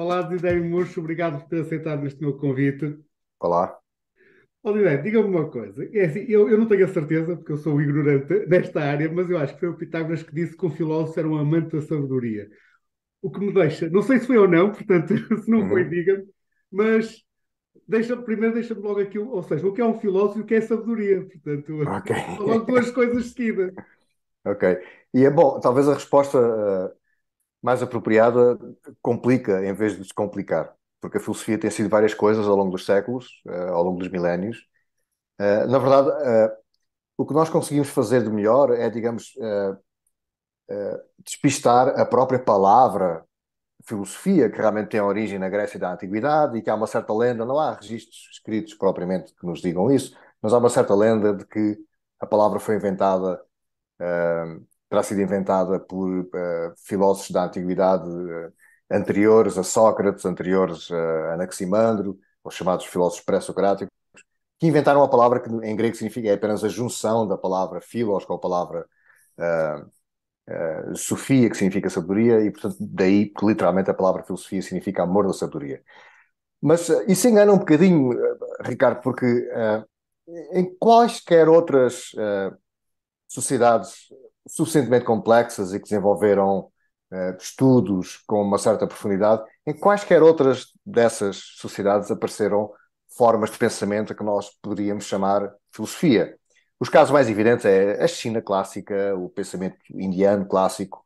Olá, Zidane Murcho, obrigado por ter aceitado este meu convite. Olá. Ó, Zidane, diga-me uma coisa. É assim, eu, eu não tenho a certeza, porque eu sou ignorante nesta área, mas eu acho que foi o Pitágoras que disse que um filósofo era um amante da sabedoria. O que me deixa, não sei se foi ou não, portanto, se não foi, Uhum. diga-me, mas deixa, primeiro deixa-me logo aqui, ou seja, o que é um filósofo e o que é sabedoria. Portanto, Ok. são logo duas coisas seguidas. Ok. E é bom, talvez a resposta eh, mais apropriada complica em vez de descomplicar, porque a filosofia tem sido várias coisas ao longo dos séculos, eh, ao longo dos milénios. Eh, na verdade, eh, o que nós conseguimos fazer de melhor é, digamos, despistar a própria palavra filosofia, que realmente tem origem na Grécia da Antiguidade e que há uma certa lenda, não há registros escritos propriamente que nos digam isso, mas há uma certa lenda de que a palavra foi inventada Uh, terá sido inventada por uh, filósofos da antiguidade uh, anteriores a Sócrates, anteriores a Anaximandro, os chamados filósofos pré-socráticos, que inventaram a palavra que em grego significa é apenas a junção da palavra philos com a palavra sofia, que significa sabedoria, e portanto daí que literalmente a palavra filosofia significa amor da sabedoria. Mas isso engana um bocadinho, Ricardo, porque em quaisquer outras sociedades suficientemente complexas e que desenvolveram uh, estudos com uma certa profundidade, em quaisquer outras dessas sociedades apareceram formas de pensamento que nós poderíamos chamar filosofia. Os casos mais evidentes é a China clássica, o pensamento indiano clássico,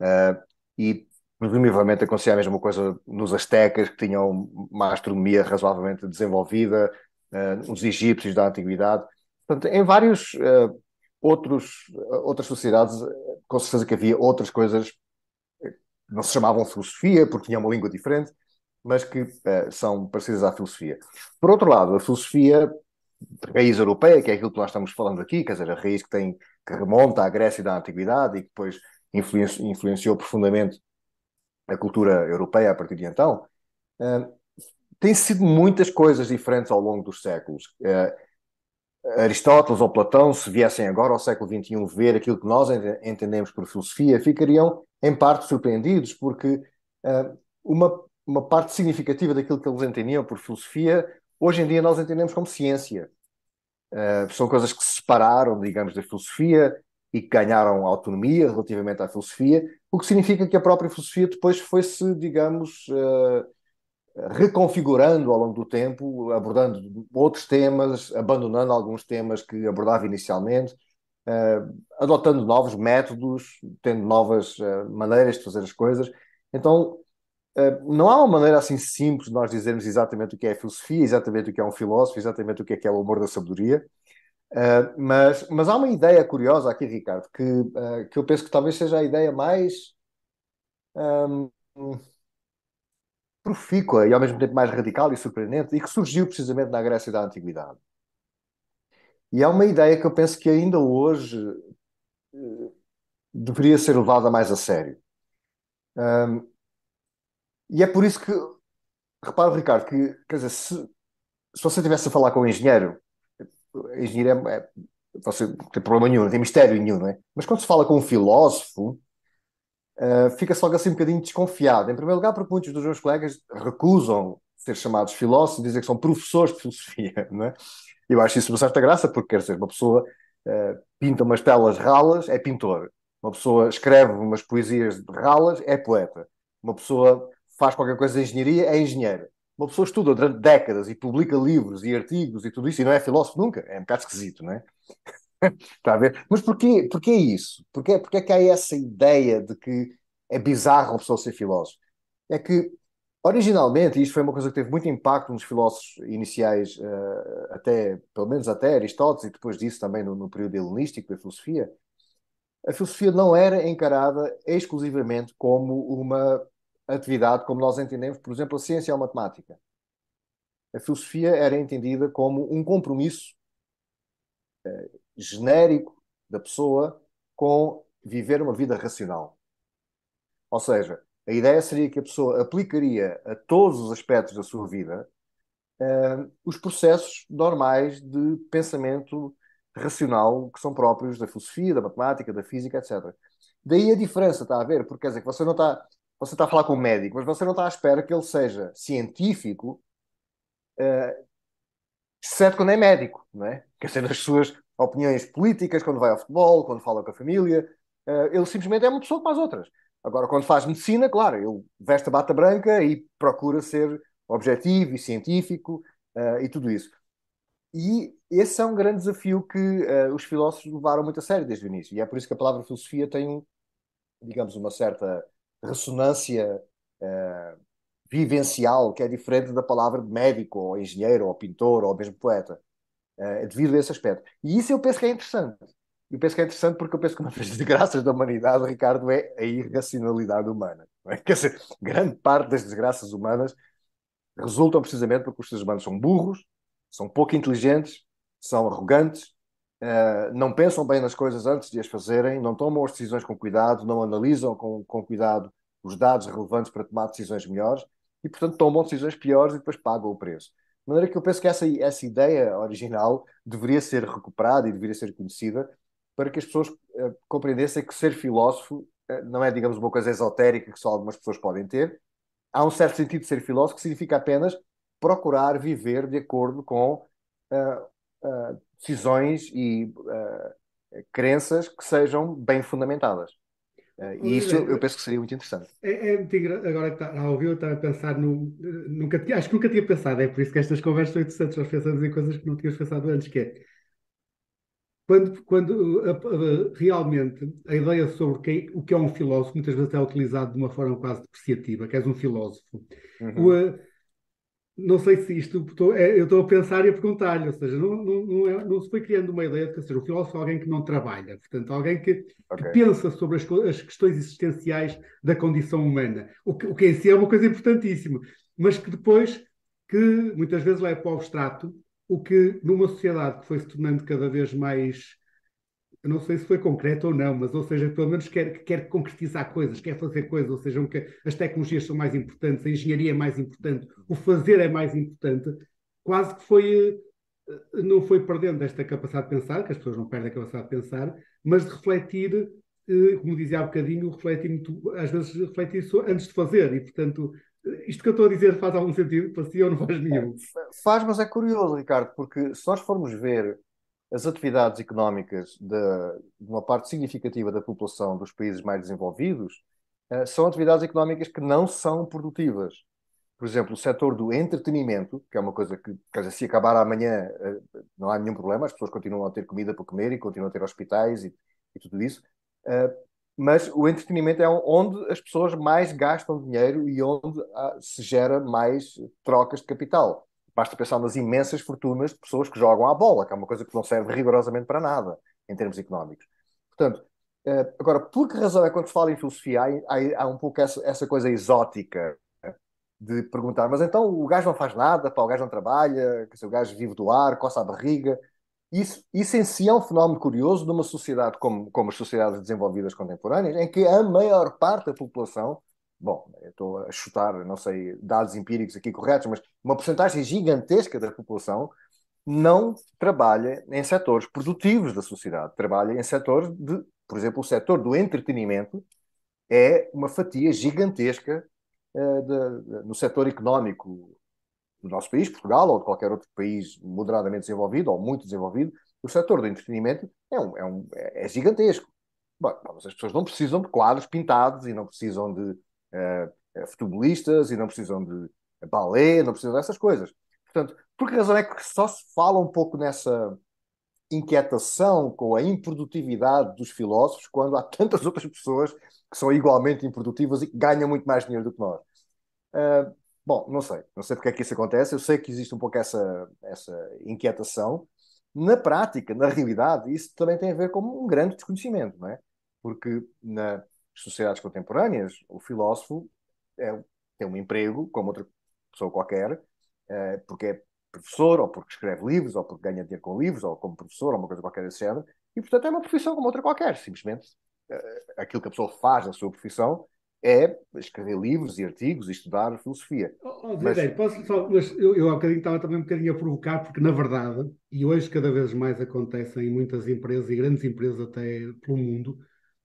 uh, e presumivelmente acontecia a mesma coisa nos astecas, que tinham uma astronomia razoavelmente desenvolvida, uh, os egípcios da antiguidade. Portanto, em vários outros, outras sociedades, com certeza que havia outras coisas não se chamavam filosofia, porque tinham uma língua diferente, mas que uh, são parecidas à filosofia. Por outro lado, a filosofia raiz europeia, que é aquilo que nós estamos falando aqui, quer dizer, a raiz que, tem, que remonta à Grécia da Antiguidade e que depois influenciou, influenciou profundamente a cultura europeia a partir de então, uh, tem sido muitas coisas diferentes ao longo dos séculos. Uh, Aristóteles ou Platão, se viessem agora ao século XXI ver aquilo que nós entendemos por filosofia, ficariam em parte surpreendidos, porque uh, uma, uma parte significativa daquilo que eles entendiam por filosofia, hoje em dia nós entendemos como ciência. Uh, são coisas que se separaram, digamos, da filosofia e que ganharam autonomia relativamente à filosofia, o que significa que a própria filosofia depois foi-se, digamos, uh, reconfigurando ao longo do tempo, abordando outros temas, abandonando alguns temas que abordava inicialmente, uh, adotando novos métodos, tendo novas uh, maneiras de fazer as coisas. Então, uh, não há uma maneira assim simples de nós dizermos exatamente o que é filosofia, exatamente o que é um filósofo, exatamente o que é, que é o amor da sabedoria. mas, mas há uma ideia curiosa aqui, Ricardo, que, que eu penso que talvez seja a ideia mais um, profícua e ao mesmo tempo mais radical e surpreendente e que surgiu precisamente na Grécia da Antiguidade. E é uma ideia que eu penso que ainda hoje uh, deveria ser levada mais a sério. Um, e é por isso que, repara, Ricardo, que quer dizer, se, se você estivesse a falar com um engenheiro, engenheiro é, é, você não tem problema nenhum, não tem mistério nenhum, não é? Mas quando se fala com um filósofo, Uh, fica-se logo assim um bocadinho desconfiado. Em primeiro lugar, porque muitos dos meus colegas recusam ser chamados filósofos, dizem que são professores de filosofia. Não é? Eu acho isso certa graça, porque quer dizer, uma pessoa uh, pinta umas telas ralas, é pintor. Uma pessoa escreve umas poesias ralas, é poeta. Uma pessoa faz qualquer coisa de engenharia, é engenheiro. Uma pessoa estuda durante décadas e publica livros e artigos e tudo isso e não é filósofo nunca. É um bocado esquisito, não é? Está a ver? Mas porquê, porquê isso? Porquê, porquê que há essa ideia de que é bizarro uma pessoa ser filósofo? É que, originalmente, e isto foi uma coisa que teve muito impacto nos filósofos iniciais, uh, até, pelo menos até Aristóteles, e depois disso também no, no período helenístico da filosofia, a filosofia não era encarada exclusivamente como uma atividade como nós entendemos, por exemplo, a ciência ou a matemática. A filosofia era entendida como um compromisso uh, genérico da pessoa com viver uma vida racional. Ou seja, a ideia seria que a pessoa aplicaria a todos os aspectos da sua vida uh, os processos normais de pensamento racional que são próprios da filosofia, da matemática, da física, etc. Daí a diferença, está a ver? Porque quer dizer que você não está. você está a falar com um médico, mas você não está à espera que ele seja científico, uh, exceto quando é médico, não é? Quer dizer, as suas opiniões políticas, quando vai ao futebol, quando fala com a família, uh, ele simplesmente é uma pessoa como as outras. Agora, quando faz medicina, claro, ele veste a bata branca e procura ser objetivo e científico uh, e tudo isso. E esse é um grande desafio que uh, os filósofos levaram muito a sério desde o início. E é por isso que a palavra filosofia tem, digamos, uma certa ressonância uh, vivencial que é diferente da palavra médico, ou engenheiro, ou pintor, ou mesmo poeta. Uh, devido a esse aspecto. E isso eu penso que é interessante. Eu penso que é interessante porque eu penso que uma das desgraças da humanidade, Ricardo, é a irracionalidade humana. É? Quer dizer, grande parte das desgraças humanas resultam precisamente porque os seres humanos são burros, são pouco inteligentes, são arrogantes, uh, não pensam bem nas coisas antes de as fazerem, não tomam as decisões com cuidado, não analisam com, com cuidado os dados relevantes para tomar decisões melhores e, portanto, tomam decisões piores e depois pagam o preço. De maneira que eu penso que essa, essa ideia original deveria ser recuperada e deveria ser conhecida para que as pessoas uh, compreendessem que ser filósofo uh, não é, digamos, uma coisa esotérica que só algumas pessoas podem ter. Há um certo sentido de ser filósofo que significa apenas procurar viver de acordo com uh, decisões e crenças que sejam bem fundamentadas. E isso eu penso que seria muito interessante. É, é muito engraçado. Agora que está a ouvir, eu estava a pensar no. Nunca, acho que nunca tinha pensado, é por isso que estas conversas são interessantes, nós pensamos em coisas que não tínhamos pensado antes, que é quando, quando realmente a ideia sobre que, o que é um filósofo muitas vezes é utilizado de uma forma quase depreciativa, que és um filósofo. Uhum. O, não sei se isto, estou, é, eu estou a pensar e a perguntar-lhe, ou seja, não, não, não, é, não, se foi criando uma ideia de que ser, o filósofo é alguém que não trabalha, portanto, alguém que, okay. que pensa sobre as, as, questões existenciais da condição humana, o que, o que em si é uma coisa importantíssima, mas que depois, que muitas vezes leva para o abstrato, o que numa sociedade que foi se tornando cada vez mais eu não sei se foi concreto ou não, mas ou seja, pelo menos quer, quer concretizar coisas, quer fazer coisas, ou seja, as tecnologias são mais importantes, a engenharia é mais importante, o fazer é mais importante, quase que foi, eh, não foi perdendo esta capacidade de pensar, que as pessoas não perdem a capacidade de pensar, mas de refletir, eh, como dizia há bocadinho, refletir muito, às vezes refletir antes de fazer, e portanto, isto que eu estou a dizer faz algum sentido para si ou não faz nenhum? Faz, mas é curioso, Ricardo, porque se nós formos ver as atividades económicas de, de, uma parte significativa da população dos países mais desenvolvidos uh, são atividades económicas que não são produtivas. Por exemplo, o setor do entretenimento, que é uma coisa que, quer dizer, se acabar amanhã uh, não há nenhum problema, as pessoas continuam a ter comida para comer e continuam a ter hospitais e, e tudo isso. Uh, mas o entretenimento é onde as pessoas mais gastam dinheiro e onde se gera mais trocas de capital. Basta pensar nas imensas fortunas de pessoas que jogam à bola, que é uma coisa que não serve rigorosamente para nada em termos económicos. Portanto, eh, agora, por que razão é quando se fala em filosofia há, há um pouco essa, essa, coisa exótica de perguntar, mas então o gajo não faz nada, pá, o gajo não trabalha, o gajo vive do ar, coça a barriga. Isso, isso em si é um fenómeno curioso numa sociedade como, como as sociedades desenvolvidas contemporâneas, em que a maior parte da população bom, estou a chutar, não sei, dados empíricos aqui corretos, mas uma porcentagem gigantesca da população não trabalha em setores produtivos da sociedade, trabalha em setores de, por exemplo, o setor do entretenimento é uma fatia gigantesca uh, de, de, no setor económico do nosso país, Portugal, ou de qualquer outro país moderadamente desenvolvido ou muito desenvolvido, o setor do entretenimento é, um, é, um, é gigantesco. Bom, as pessoas não precisam de quadros pintados e não precisam de uh, futebolistas e não precisam de balé, não precisam dessas coisas. Portanto, por que razão é que só se fala um pouco nessa inquietação com a improdutividade dos filósofos quando há tantas outras pessoas que são igualmente improdutivas e que ganham muito mais dinheiro do que nós? Uh, bom, não sei. Não sei porque é que isso acontece. Eu sei que existe um pouco essa, essa inquietação. Na prática, na realidade, isso também tem a ver com um grande desconhecimento, não é? Porque na, sociedades contemporâneas, o filósofo é, tem um emprego como outra pessoa qualquer, é, porque é professor, ou porque escreve livros, ou porque ganha dinheiro com livros, ou como professor, ou uma coisa qualquer desse género, e portanto é uma profissão como outra qualquer. Simplesmente é, aquilo que a pessoa faz na sua profissão é escrever livros e artigos e estudar filosofia. Oh, oh, mas... posso só, mas eu, eu há bocadinho estava também um bocadinho a provocar, porque na verdade, e hoje cada vez mais acontece em muitas empresas e grandes empresas até pelo mundo,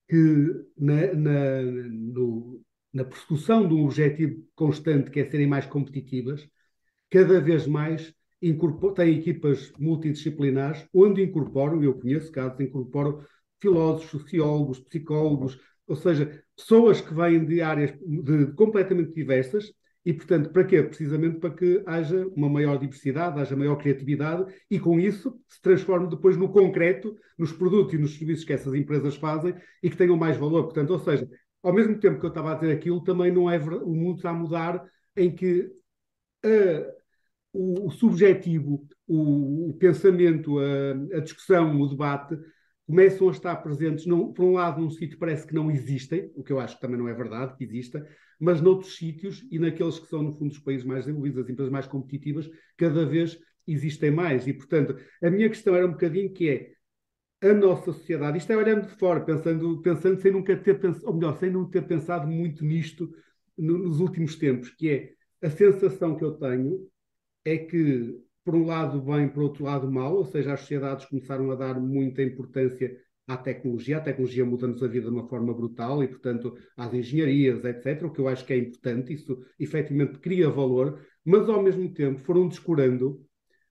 que na, na, no, na persecução de um objetivo constante que é serem mais competitivas, cada vez mais têm equipas multidisciplinares onde incorporam, eu conheço casos, incorporam filósofos, sociólogos, psicólogos, ou seja, pessoas que vêm de áreas de, completamente diversas e, portanto, para quê? Precisamente para que haja uma maior diversidade, haja maior criatividade e, com isso, se transforme depois no concreto, nos produtos e nos serviços que essas empresas fazem e que tenham mais valor. Portanto, ou seja, ao mesmo tempo que eu estava a dizer aquilo, também não é o mundo está a mudar em que uh, o, o, subjetivo, o, o pensamento, a, a, discussão, o debate começam a estar presentes, não, por um lado, num sítio parece que não existem, o que eu acho que também não é verdade, que exista, mas noutros sítios e naqueles que são, no fundo, os países mais desenvolvidos, as empresas mais competitivas, cada vez existem mais. E, portanto, a minha questão era um bocadinho que é a nossa sociedade, isto é olhando de fora, pensando, pensando sem nunca ter pensado, ou melhor, sem nunca ter pensado muito nisto no, nos últimos tempos, que é a sensação que eu tenho é que, por um lado, bem, por outro lado, mal, ou seja, as sociedades começaram a dar muita importância à tecnologia, a tecnologia muda-nos a vida de uma forma brutal e, portanto, às engenharias, etc., o que eu acho que é importante, isso efetivamente cria valor, mas ao mesmo tempo foram descurando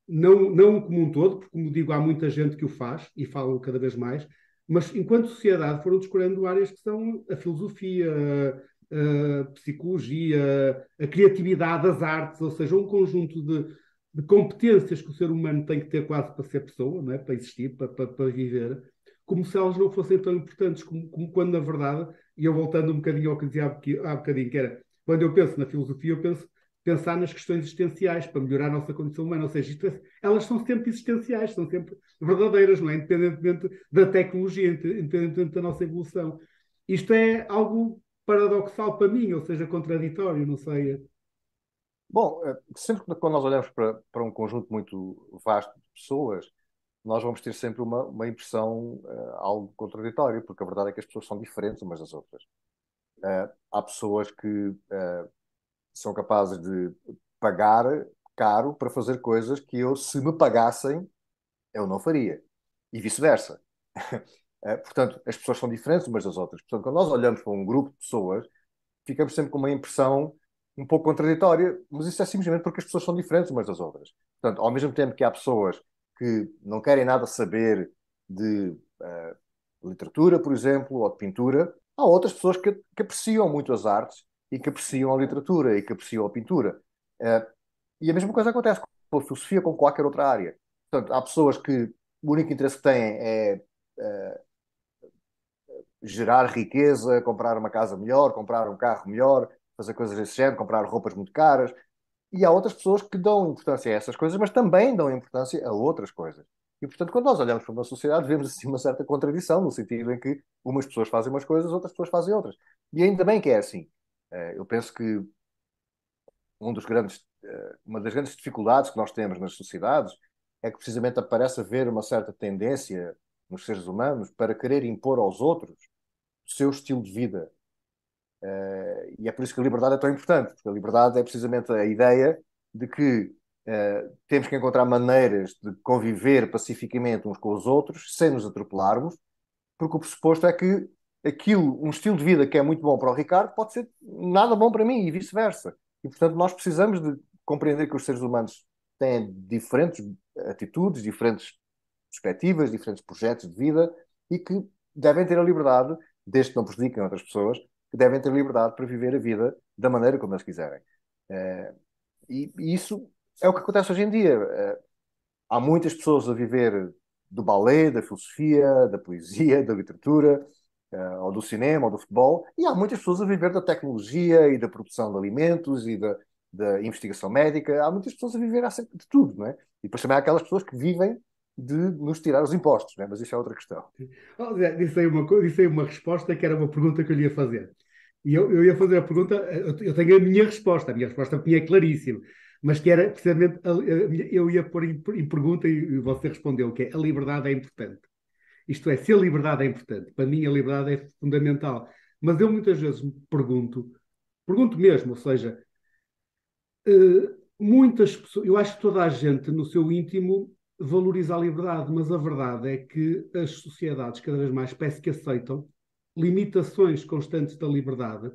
não, não como um todo, porque, como digo, há muita gente que o faz e falam cada vez mais, mas enquanto sociedade foram descurando áreas que são a filosofia, a, a psicologia, a criatividade, as artes, ou seja, um conjunto de, de, competências que o ser humano tem que ter quase para ser pessoa, não é? para existir, para, para, para viver, como se elas não fossem tão importantes como, como, quando, na verdade, e eu voltando um bocadinho ao que dizia há bocadinho, que era, quando eu penso na filosofia, eu penso pensar nas questões existenciais para melhorar a nossa condição humana. Ou seja, é, elas são sempre existenciais, são sempre verdadeiras, não é? Independentemente da tecnologia, independentemente da nossa evolução. Isto é algo paradoxal para mim, ou seja, contraditório, não sei. Bom, eh, sempre quando nós olhamos para, para um conjunto muito vasto de pessoas, nós vamos ter sempre uma, uma impressão uh, algo contraditória, porque a verdade é que as pessoas são diferentes umas das outras. Uh, há pessoas que uh, são capazes de pagar caro para fazer coisas que eu, se me pagassem, eu não faria. E vice-versa. Portanto, as pessoas são diferentes umas das outras. Portanto, quando nós olhamos para um grupo de pessoas, ficamos sempre com uma impressão um pouco contraditória, mas isso é simplesmente porque as pessoas são diferentes umas das outras. Portanto, ao mesmo tempo que há pessoas que não querem nada saber de uh, literatura, por exemplo, ou de pintura, há outras pessoas que, que apreciam muito as artes e que apreciam a literatura e que apreciam a pintura. Uh, e a mesma coisa acontece com a filosofia, com qualquer outra área. Portanto, há pessoas que o único interesse que têm é uh, gerar riqueza, comprar uma casa melhor, comprar um carro melhor, fazer coisas desse género, comprar roupas muito caras. E há outras pessoas que dão importância a essas coisas, mas também dão importância a outras coisas. E, portanto, quando nós olhamos para uma sociedade, vemos assim uma certa contradição, no sentido em que umas pessoas fazem umas coisas, outras pessoas fazem outras. E ainda bem que é assim. Eh, eu penso que um dos grandes, eh, uma das grandes dificuldades que nós temos nas sociedades é que precisamente aparece haver uma certa tendência nos seres humanos para querer impor aos outros o seu estilo de vida. Eh, e é por isso que a liberdade é tão importante, porque a liberdade é precisamente a ideia de que temos que encontrar maneiras de conviver pacificamente uns com os outros sem nos atropelarmos, porque o pressuposto é que aquilo, um estilo de vida que é muito bom para o Ricardo, pode ser nada bom para mim e vice-versa. E, portanto, nós precisamos de compreender que os seres humanos têm diferentes atitudes, diferentes perspectivas, diferentes projetos de vida e que devem ter a liberdade, desde que não prejudiquem outras pessoas, que devem ter liberdade para viver a vida da maneira como eles quiserem. Eh, e, isso é o que acontece hoje em dia. Eh, há muitas pessoas a viver do ballet, da filosofia, da poesia, da literatura, uh, ou do cinema, ou do futebol, e há muitas pessoas a viver da tecnologia e da produção de alimentos e da, da investigação médica. Há muitas pessoas a viver acerca de tudo, não é? E depois também há aquelas pessoas que vivem de nos tirar os impostos, não é? mas isso é outra questão. Oh, disse, aí uma, disse aí uma resposta que era uma pergunta que eu lhe ia fazer. E eu, eu ia fazer a pergunta, eu tenho a minha resposta, a minha resposta é claríssima, mas que era precisamente, eu ia pôr em, em pergunta e você respondeu que é a liberdade é importante. Isto é, se a liberdade é importante, para mim a liberdade é fundamental. Mas eu muitas vezes me pergunto, pergunto mesmo, ou seja, uh, muitas pessoas, eu acho que toda a gente no seu íntimo valoriza a liberdade, mas a verdade é que as sociedades cada vez mais parece que aceitam limitações constantes da liberdade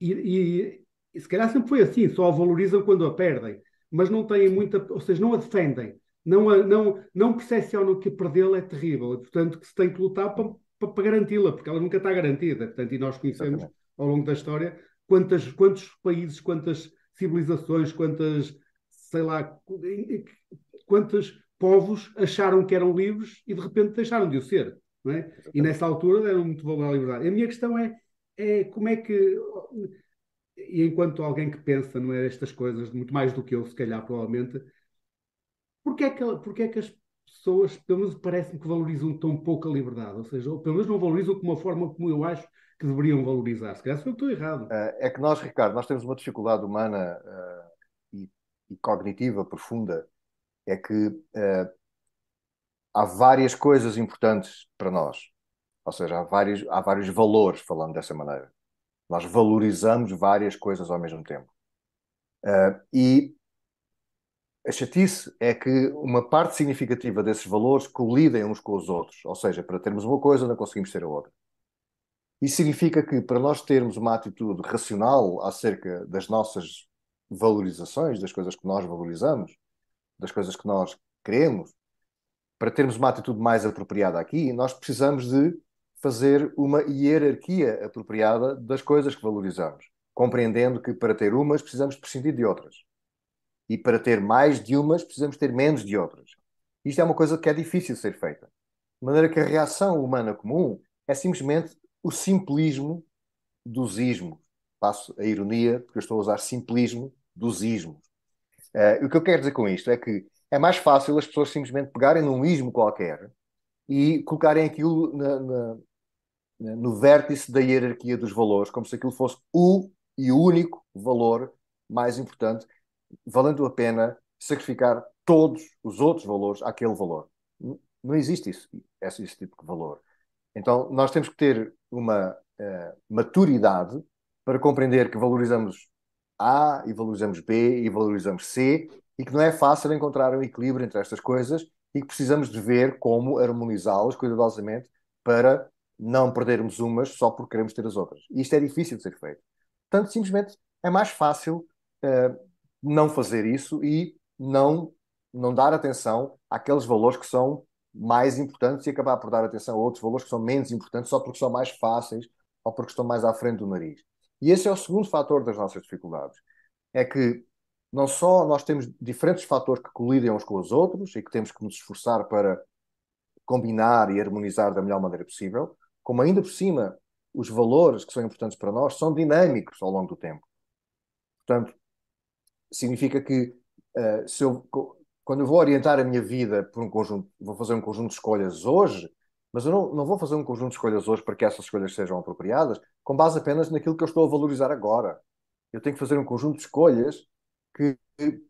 e, e, e, se calhar sempre foi assim, só a valorizam quando a perdem, mas não têm muita, ou seja, não a defendem, não, a, não, não percepcionam que perdê-la é terrível, e, portanto que se tem que lutar para, para, para garanti-la, porque ela nunca está garantida. Portanto, e nós conhecemos ao longo da história quantas, quantos países, quantas civilizações, quantas, sei lá, quantos povos acharam que eram livres e de repente deixaram de o ser. É? E nessa altura deram muito valor à liberdade. A minha questão é, é como é que, e enquanto alguém que pensa não é, estas coisas, muito mais do que eu, se calhar, provavelmente, porque é que, porque é que as pessoas, pelo menos parece-me que valorizam tão pouco a liberdade? Ou seja, ou pelo menos não valorizam de uma forma como eu acho que deveriam valorizar. Se calhar sou eu estou errado. É, é que nós, Ricardo, nós temos uma dificuldade humana uh, e, e, cognitiva profunda. É que uh, há várias coisas importantes para nós. Ou seja, há vários, há vários valores, falando dessa maneira. Nós valorizamos várias coisas ao mesmo tempo. Uh, e a chatice é que uma parte significativa desses valores colidem uns com os outros. Ou seja, para termos uma coisa, não conseguimos ter a outra. Isso significa que, para nós termos uma atitude racional acerca das nossas valorizações, das coisas que nós valorizamos, das coisas que nós queremos, para termos uma atitude mais apropriada aqui, nós precisamos de fazer uma hierarquia apropriada das coisas que valorizamos, compreendendo que para ter umas precisamos prescindir de outras. E para ter mais de umas precisamos ter menos de outras. Isto é uma coisa que é difícil de ser feita. De maneira que a reação humana comum é simplesmente o simplismo dos ismos. Passo a ironia, porque eu estou a usar simplismo dos ismos. Uh, o que eu quero dizer com isto é que é mais fácil as pessoas simplesmente pegarem num ismo qualquer e colocarem aquilo na, na, no vértice da hierarquia dos valores, como se aquilo fosse o e o único valor mais importante, valendo a pena sacrificar todos os outros valores àquele valor. Não existe isso, esse, esse tipo de valor. Então, nós temos que ter uma uh, maturidade para compreender que valorizamos A e valorizamos B e valorizamos C e que não é fácil encontrar um equilíbrio entre estas coisas e que precisamos de ver como harmonizá-las cuidadosamente para não perdermos umas só porque queremos ter as outras. E isto é difícil de ser feito. Portanto, simplesmente é mais fácil uh, não fazer isso e não, não dar atenção àqueles valores que são mais importantes e acabar por dar atenção a outros valores que são menos importantes só porque são mais fáceis ou porque estão mais à frente do nariz. E esse é o segundo fator das nossas dificuldades. É que não só nós temos diferentes fatores que colidem uns com os outros e que temos que nos esforçar para combinar e harmonizar da melhor maneira possível, como ainda por cima os valores que são importantes para nós são dinâmicos ao longo do tempo. Portanto, significa que uh, se eu, quando eu vou orientar a minha vida por um conjunto, vou fazer um conjunto de escolhas hoje, mas eu não, não vou fazer um conjunto de escolhas hoje para que essas escolhas sejam apropriadas, com base apenas naquilo que eu estou a valorizar agora. Eu tenho que fazer um conjunto de escolhas que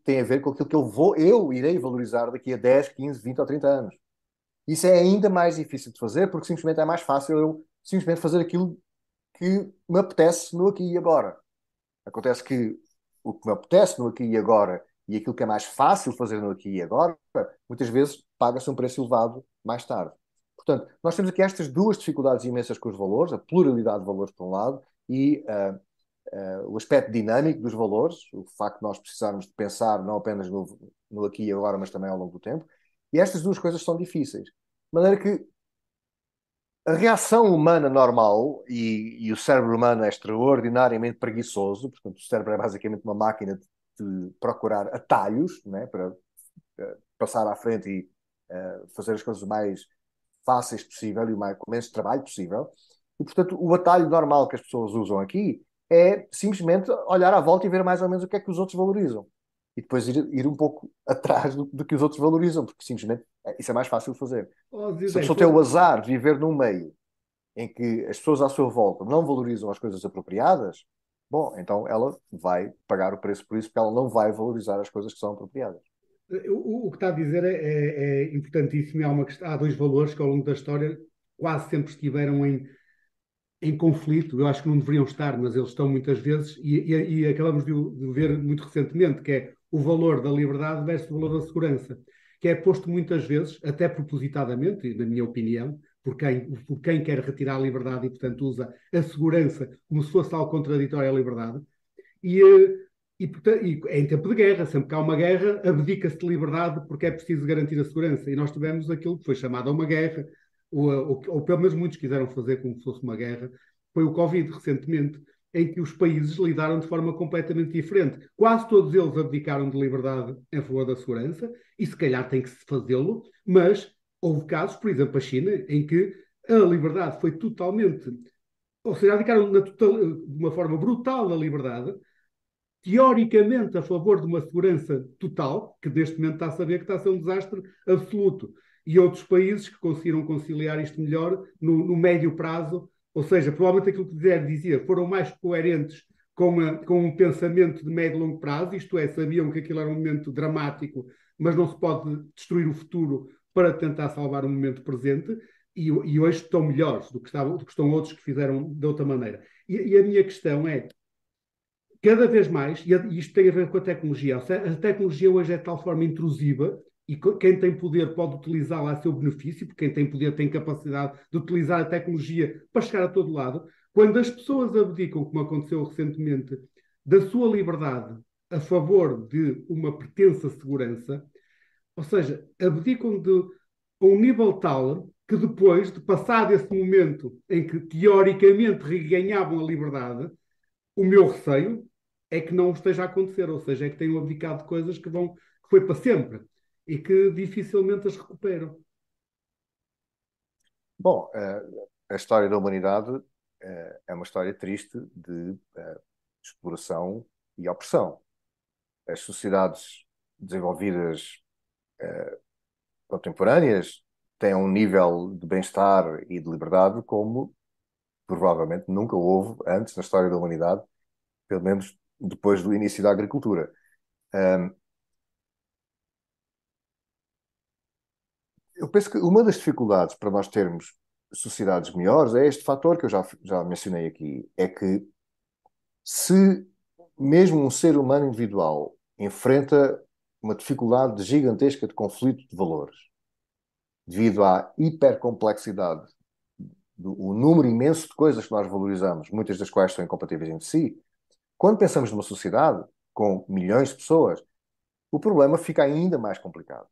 tem a ver com aquilo que eu vou, eu irei valorizar daqui a 10, 15, 20 ou 30 anos. Isso é ainda mais difícil de fazer porque simplesmente é mais fácil eu simplesmente fazer aquilo que me apetece no aqui e agora. Acontece que o que me apetece no aqui e agora e aquilo que é mais fácil fazer no aqui e agora, muitas vezes paga-se um preço elevado mais tarde. Portanto, nós temos aqui estas duas dificuldades imensas com os valores, a pluralidade de valores por um lado e uh, uh, o aspecto dinâmico dos valores, o facto de nós precisarmos de pensar não apenas no, no aqui e agora, mas também ao longo do tempo. E estas duas coisas são difíceis. De maneira que a reação humana normal, e, e, o cérebro humano é extraordinariamente preguiçoso, portanto, o cérebro é basicamente uma máquina de, de procurar atalhos né, para uh, passar à frente e uh, fazer as coisas mais fáceis possível e o mais, com menos trabalho possível. E, portanto, o atalho normal que as pessoas usam aqui é simplesmente olhar à volta e ver mais ou menos o que é que os outros valorizam. E depois ir, ir um pouco atrás do, do, que os outros valorizam, porque simplesmente é, isso é mais fácil de fazer. Oh, Se a pessoa tem o azar de viver num meio em que as pessoas à sua volta não valorizam as coisas apropriadas, bom, então ela vai pagar o preço por isso, porque ela não vai valorizar as coisas que são apropriadas. O, o que está a dizer é, é, é importantíssimo. Há, uma, há dois valores que ao longo da história quase sempre estiveram em, em conflito, eu acho que não deveriam estar, mas eles estão muitas vezes, e, e, e acabamos de, de, ver muito recentemente, que é o valor da liberdade versus o valor da segurança, que é posto muitas vezes, até propositadamente, na minha opinião, por quem, por quem quer retirar a liberdade e, portanto, usa a segurança como se fosse algo contraditório à liberdade. E, eh, e, portanto, e em tempo de guerra, sempre que há uma guerra, abdica-se de liberdade porque é preciso garantir a segurança. E nós tivemos aquilo que foi chamado uma guerra, ou, ou, ou pelo menos muitos quiseram fazer como se fosse uma guerra, foi o Covid, recentemente, em que os países lidaram de forma completamente diferente. Quase todos eles abdicaram de liberdade em favor da segurança, e se calhar tem que se fazê-lo, mas houve casos, por exemplo, a China, em que a liberdade foi totalmente. Ou seja, abdicaram total, de uma forma brutal a liberdade, teoricamente a favor de uma segurança total, que neste momento está a saber que está a ser um desastre absoluto. E outros países que conseguiram conciliar isto melhor no, no médio prazo ou seja, provavelmente aquilo que Zé dizia, foram mais coerentes com, a, com um pensamento de médio e longo prazo, isto é, sabiam que aquilo era um momento dramático, mas não se pode destruir o futuro para tentar salvar o momento presente, e, e hoje estão melhores do que, estavam, do que estão outros que fizeram de outra maneira. E, e a minha questão é, cada vez mais, e isto tem a ver com a tecnologia, a tecnologia hoje é de tal forma intrusiva e quem tem poder pode utilizá-la a seu benefício, porque quem tem poder tem capacidade de utilizar a tecnologia para chegar a todo lado. Quando as pessoas abdicam, como aconteceu recentemente, da sua liberdade a favor de uma pertença segurança, ou seja, abdicam de um nível tal que depois de passar esse momento em que teoricamente reganhavam a liberdade, o meu receio é que não esteja a acontecer, ou seja, é que tenham abdicado de coisas que vão que foi para sempre e que dificilmente as recuperam. Bom, eh, a história da humanidade eh, é uma história triste de eh, exploração e opressão. As sociedades desenvolvidas contemporâneas têm um nível de bem-estar e de liberdade como provavelmente nunca houve antes na história da humanidade, pelo menos depois do início da agricultura. eu penso que uma das dificuldades para nós termos sociedades melhores é este fator que eu já, já mencionei aqui: é que se mesmo um ser humano individual enfrenta uma dificuldade gigantesca de conflito de valores, devido à hipercomplexidade, do, o número imenso de coisas que nós valorizamos, muitas das quais são incompatíveis entre si, quando pensamos numa sociedade com milhões de pessoas, o problema fica ainda mais complicado.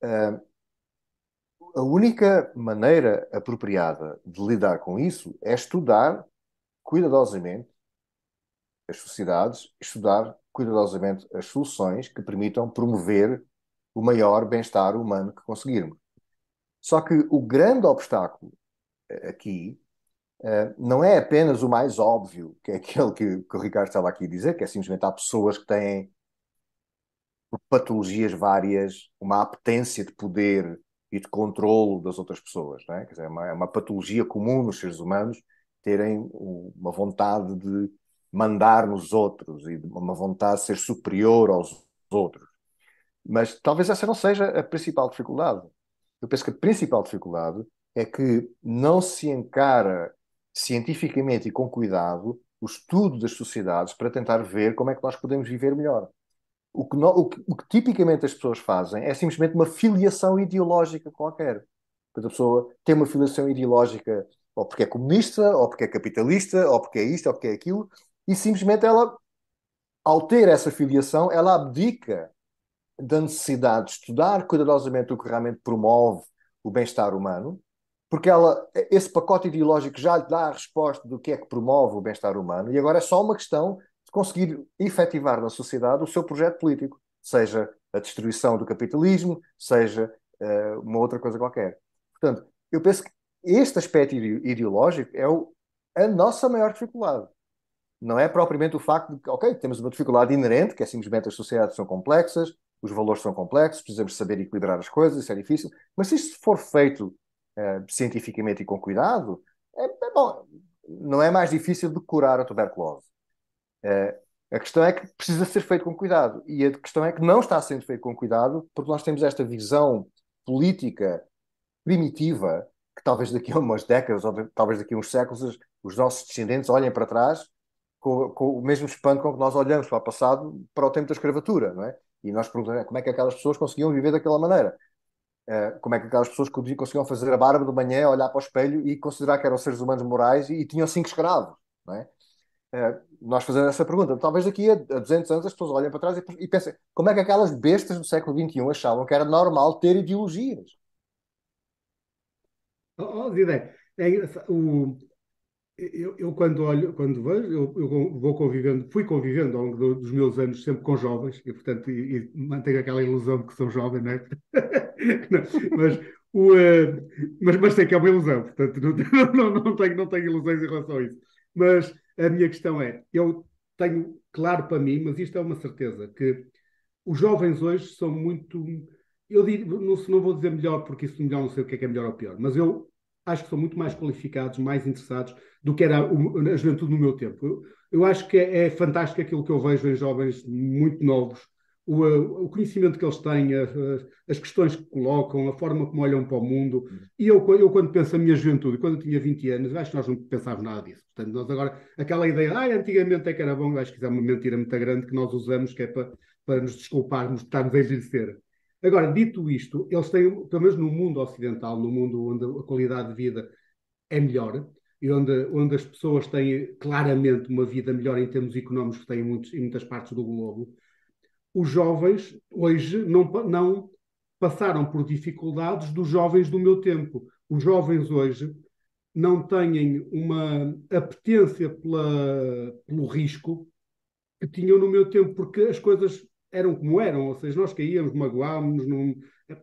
A única maneira apropriada de lidar com isso é estudar cuidadosamente as sociedades, estudar cuidadosamente as soluções que permitam promover o maior bem-estar humano que conseguirmos. Só que o grande obstáculo eh, aqui uh, não é apenas o mais óbvio, que é aquele que, que o Ricardo estava aqui a dizer, que é simplesmente há pessoas que têm patologias várias, uma apetência de poder e de controlo das outras pessoas. Não é? Quer dizer, é, uma, é uma patologia comum nos seres humanos terem uma vontade de mandar nos outros e uma vontade de ser superior aos outros. Mas talvez essa não seja a principal dificuldade. Eu penso que a principal dificuldade é que não se encara cientificamente e com cuidado o estudo das sociedades para tentar ver como é que nós podemos viver melhor. O que, no, o, que, o que, tipicamente as pessoas fazem é simplesmente uma filiação ideológica qualquer. Portanto, a pessoa tem uma filiação ideológica ou porque é comunista, ou porque é capitalista, ou porque é isto, ou porque é aquilo, e simplesmente ela, ao ter essa filiação, ela abdica da necessidade de estudar cuidadosamente o que realmente promove o bem-estar humano, porque ela, esse pacote ideológico já lhe dá a resposta do que é que promove o bem-estar humano, e agora é só uma questão conseguir efetivar na sociedade o seu projeto político, seja a destruição do capitalismo, seja uh, uma outra coisa qualquer. Portanto, eu penso que este aspecto ideológico é o, a nossa maior dificuldade. Não é propriamente o facto de que, ok, temos uma dificuldade inerente, que é simplesmente as sociedades são complexas, os valores são complexos, precisamos saber equilibrar as coisas, isso é difícil, mas se isto for feito uh, cientificamente e com cuidado, é, é, bom, não é mais difícil de curar a tuberculose. Uh, a questão é que precisa ser feito com cuidado. E a questão é que não está sendo feito com cuidado porque nós temos esta visão política primitiva que talvez daqui a umas décadas ou talvez daqui a uns séculos os nossos descendentes olhem para trás com, com, o mesmo espanto com que nós olhamos para o passado, para o tempo da escravatura, não é? E nós perguntamos como é que aquelas pessoas conseguiam viver daquela maneira. Uh, como é que aquelas pessoas conseguiam fazer a barba de manhã, olhar para o espelho e considerar que eram seres humanos morais e, e tinham cinco escravos, não é? Uh, nós fazemos essa pergunta. Talvez daqui a, a 200 anos as pessoas olhem para trás e, e pensem como é que aquelas bestas do século XXI achavam que era normal ter ideologias? Oh, oh Zidane, é, o, eu, eu, quando olho, quando vejo, eu, eu, vou convivendo, fui convivendo ao longo do, dos meus anos sempre com jovens, e portanto e, e mantenho aquela ilusão de que sou jovem, não é? mas, o, uh, mas, mas sei que é uma ilusão, portanto não, não, não, tenho, não tenho ilusões em relação a isso. Mas a minha questão é, eu tenho claro para mim, mas isto é uma certeza, que os jovens hoje são muito. Eu digo, não, não vou dizer melhor, porque isso melhor não sei o que é, que é melhor ou pior, mas eu acho que são muito mais qualificados, mais interessados do que era a juventude no meu tempo. Eu, eu acho que é, é, fantástico aquilo que eu vejo em jovens muito novos, o, o conhecimento que eles têm, a, a, as questões que colocam, a forma como olham para o mundo. E eu, eu quando penso a minha juventude, quando eu tinha 20 anos, acho que nós não pensávamos nada disso. Portanto, nós agora, aquela ideia, ah, antigamente é que era bom, acho que é uma mentira muito grande que nós usamos, que é para, para nos desculparmos de estarmos a envelhecer. Agora, dito isto, eles têm, pelo menos no mundo ocidental, no mundo onde a qualidade de vida é melhor e onde, onde as pessoas têm claramente uma vida melhor em termos económicos que têm muitos, em muitas partes do globo, os jovens hoje não, não passaram por dificuldades dos jovens do meu tempo. Os jovens hoje não têm uma apetência pela, pelo risco que tinham no meu tempo, porque as coisas eram como eram, ou seja, nós caíamos, magoámos, não,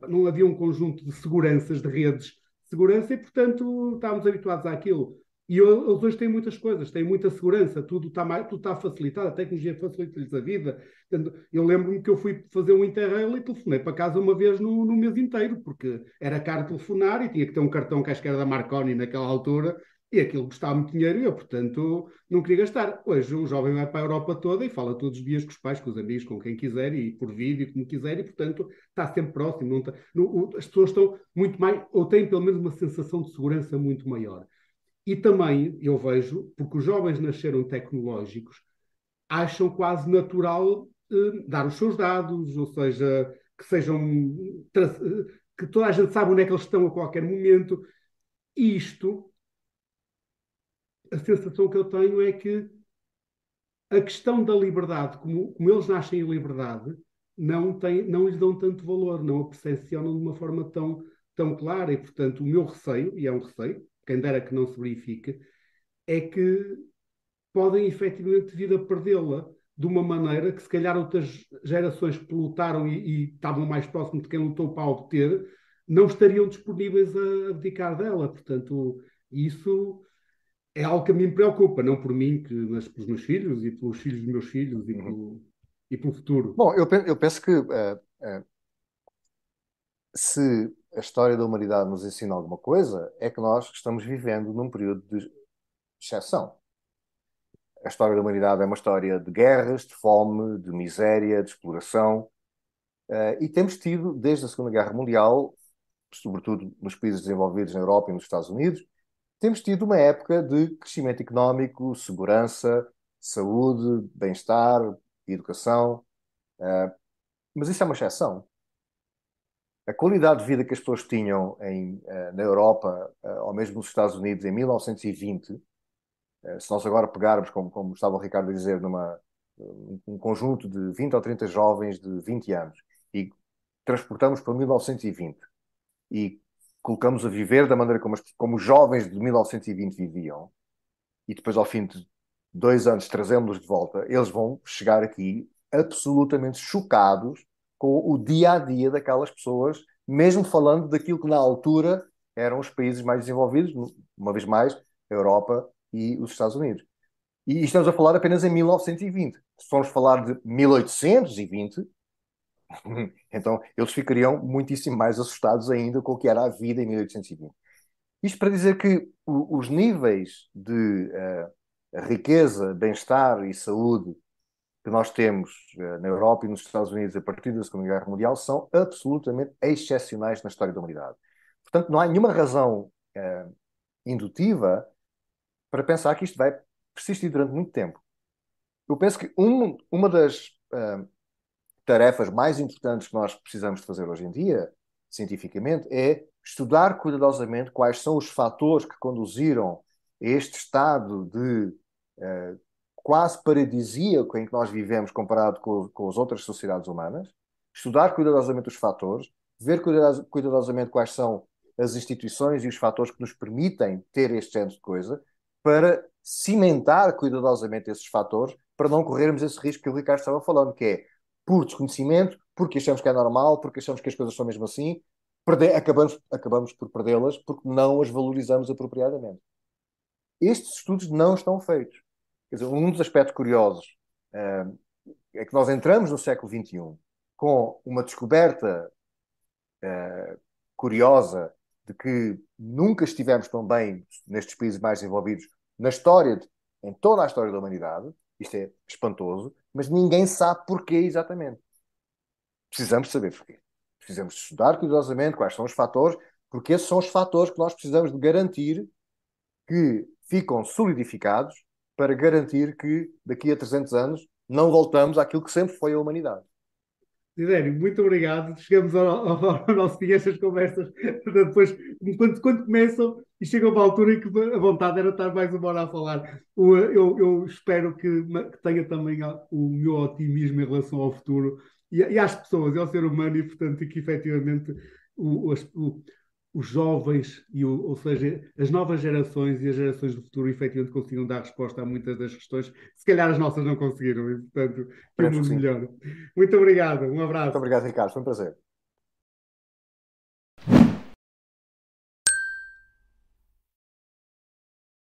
não havia um conjunto de seguranças, de redes de segurança, e portanto estávamos habituados àquilo. E eles hoje têm muitas coisas, têm muita segurança, tudo está, mais, tudo está facilitado, a tecnologia facilita-lhes a vida. Eu lembro-me que eu fui fazer um Interrail e telefonei para casa uma vez no, no mês inteiro, porque era caro telefonar e tinha que ter um cartão que acho que era da Marconi naquela altura, e aquilo custava muito dinheiro e eu, portanto, não queria gastar. Hoje um jovem vai para a Europa toda e fala todos os dias com os pais, com os amigos, com quem quiser e por vídeo, como quiser, e portanto está sempre próximo. Está, as pessoas estão muito mais, ou têm pelo menos uma sensação de segurança muito maior. E também eu vejo, porque os jovens nasceram tecnológicos, acham quase natural eh, dar os seus dados, ou seja, que sejam que toda a gente sabe onde é que eles estão a qualquer momento. Isto a sensação que eu tenho é que a questão da liberdade, como, como eles nascem em liberdade, não, tem, não lhes dão tanto valor, não a percepcionam de uma forma tão, tão clara. E, portanto, o meu receio, e é um receio, quem dera que não se verifique, é que podem efetivamente vir a perdê-la de uma maneira que, se calhar, outras gerações que lutaram e, e estavam mais próximos de quem lutou para obter, não estariam disponíveis a abdicar dela. Portanto, isso é algo que a mim me preocupa, não por mim, que, mas pelos meus filhos e pelos filhos dos meus filhos e, uhum. pelo, e pelo futuro. Bom, eu, eu penso que uh, uh, se a história da humanidade nos ensina alguma coisa, é que nós estamos vivendo num período de exceção. A história da humanidade é uma história de guerras, de fome, de miséria, de exploração. Uh, e temos tido, desde a Segunda Guerra Mundial, sobretudo nos países desenvolvidos na Europa e nos Estados Unidos, temos tido uma época de crescimento económico, segurança, saúde, bem-estar, educação. Uh, mas isso é uma exceção. A qualidade de vida que as pessoas tinham em, uh, na Europa, uh, ou mesmo nos Estados Unidos, em 1920, se nós agora pegarmos, como, como estava o Ricardo a dizer, numa, um conjunto de 20 ou 30 jovens de 20 anos e transportamos para 1920 e colocamos a viver da maneira como, as, como os jovens de 1920 viviam, e depois, ao fim de dois anos, trazemos-los de volta, eles vão chegar aqui absolutamente chocados com o dia a dia daquelas pessoas, mesmo falando daquilo que na altura eram os países mais desenvolvidos, uma vez mais, a Europa e os Estados Unidos. E estamos a falar apenas em 1920. Se formos falar de 1820, então, eles ficariam muitíssimo mais assustados ainda com o que era a vida em 1820. Isto para dizer que os níveis de uh, riqueza, bem-estar e saúde que nós temos uh, na Europa e nos Estados Unidos a partir da Segunda Guerra Mundial são absolutamente excepcionais na história da humanidade. Portanto, não há nenhuma razão uh, indutiva para pensar que isto vai persistir durante muito tempo. Eu penso que um, uma das tarefas mais importantes que nós precisamos de fazer hoje em dia cientificamente, é estudar cuidadosamente quais são os fatores que conduziram a este estado de uh, quase paradisíaco em que nós vivemos comparado com, com as outras sociedades humanas, estudar cuidadosamente os fatores, ver cuidadosamente quais são as instituições e os fatores que nos permitem ter este género de coisa, para cimentar cuidadosamente esses fatores, para não corrermos esse risco que o Ricardo estava falando, que é por desconhecimento, porque achamos que é normal, porque achamos que as coisas são mesmo assim, perder, acabamos, acabamos por perdê-las porque não as valorizamos apropriadamente. Estes estudos não estão feitos. Quer dizer, um dos aspectos curiosos uh, é que nós entramos no século XXI com uma descoberta uh, curiosa de que nunca estivemos tão bem nestes países mais desenvolvidos na história, de, em toda a história da humanidade. Isto é espantoso, mas ninguém sabe porquê exatamente. Precisamos saber porquê. Precisamos estudar cuidadosamente quais são os fatores, porque esses são os fatores que nós precisamos de garantir que ficam solidificados para garantir que daqui a 300 anos não voltamos àquilo que sempre foi a humanidade. Sidério, muito obrigado. Chegamos ao, ao, ao nosso fim estas conversas. Depois, quando, quando começam e chegam a altura em que a vontade era estar mais uma hora a falar. Eu, eu espero que, que, tenha também o meu otimismo em relação ao futuro e, e às pessoas, e ao ser humano, e portanto que efetivamente o, o, os jovens, e o, ou seja, as novas gerações e as gerações do futuro efetivamente consigam dar resposta a muitas das questões, se calhar as nossas não conseguiram, e portanto, que o mundo melhor. Muito obrigado, um abraço. Muito obrigado, Ricardo, foi um prazer.